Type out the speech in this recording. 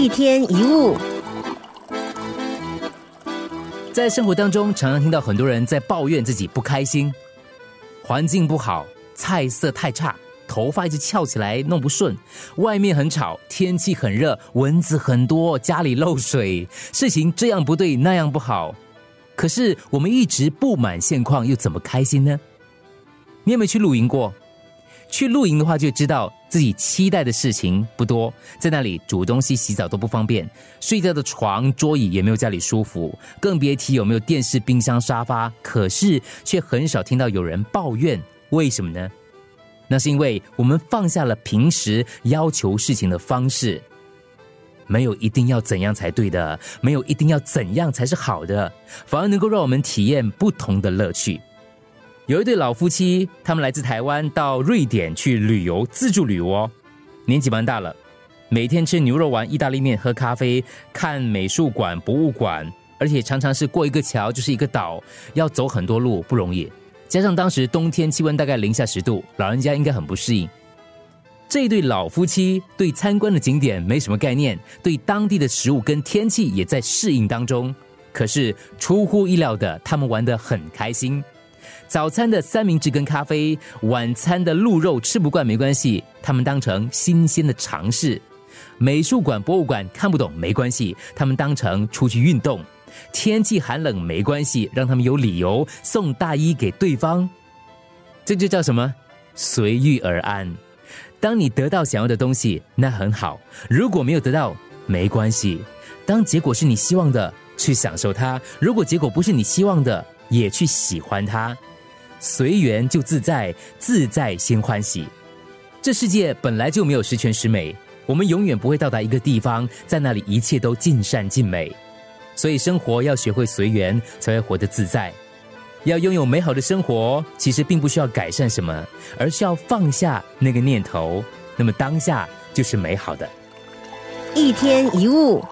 一天一物，在生活当中，常常听到很多人在抱怨自己不开心，环境不好，菜色太差，头发一直翘起来弄不顺，外面很吵，天气很热，蚊子很多，家里漏水，事情这样不对那样不好。可是我们一直不满现况，又怎么开心呢？你有没有去露营过？去露营的话，就知道自己期待的事情不多，在那里煮东西、洗澡都不方便，睡觉的床、桌椅也没有家里舒服，更别提有没有电视、冰箱、沙发。可是却很少听到有人抱怨，为什么呢？那是因为我们放下了平时要求事情的方式，没有一定要怎样才对的，没有一定要怎样才是好的，反而能够让我们体验不同的乐趣。有一对老夫妻，他们来自台湾到瑞典去旅游，自助旅游哦。年纪蛮大了，每天吃牛肉丸、意大利面、喝咖啡、看美术馆、博物馆，而且常常是过一个桥就是一个岛，要走很多路，不容易。加上当时冬天气温大概零下十度，老人家应该很不适应。这一对老夫妻对参观的景点没什么概念，对当地的食物跟天气也在适应当中。可是出乎意料的，他们玩得很开心。早餐的三明治跟咖啡，晚餐的鹿肉吃不惯没关系，他们当成新鲜的尝试。美术馆、博物馆看不懂没关系，他们当成出去运动。天气寒冷没关系，让他们有理由送大衣给对方。这就叫什么？随遇而安。当你得到想要的东西，那很好；如果没有得到，没关系。当结果是你希望的，去享受它；如果结果不是你希望的，也去喜欢它。随缘就自在，自在先欢喜。这世界本来就没有十全十美，我们永远不会到达一个地方，在那里一切都尽善尽美。所以生活要学会随缘，才会活得自在。要拥有美好的生活，其实并不需要改善什么，而是要放下那个念头，那么当下就是美好的。一天一物。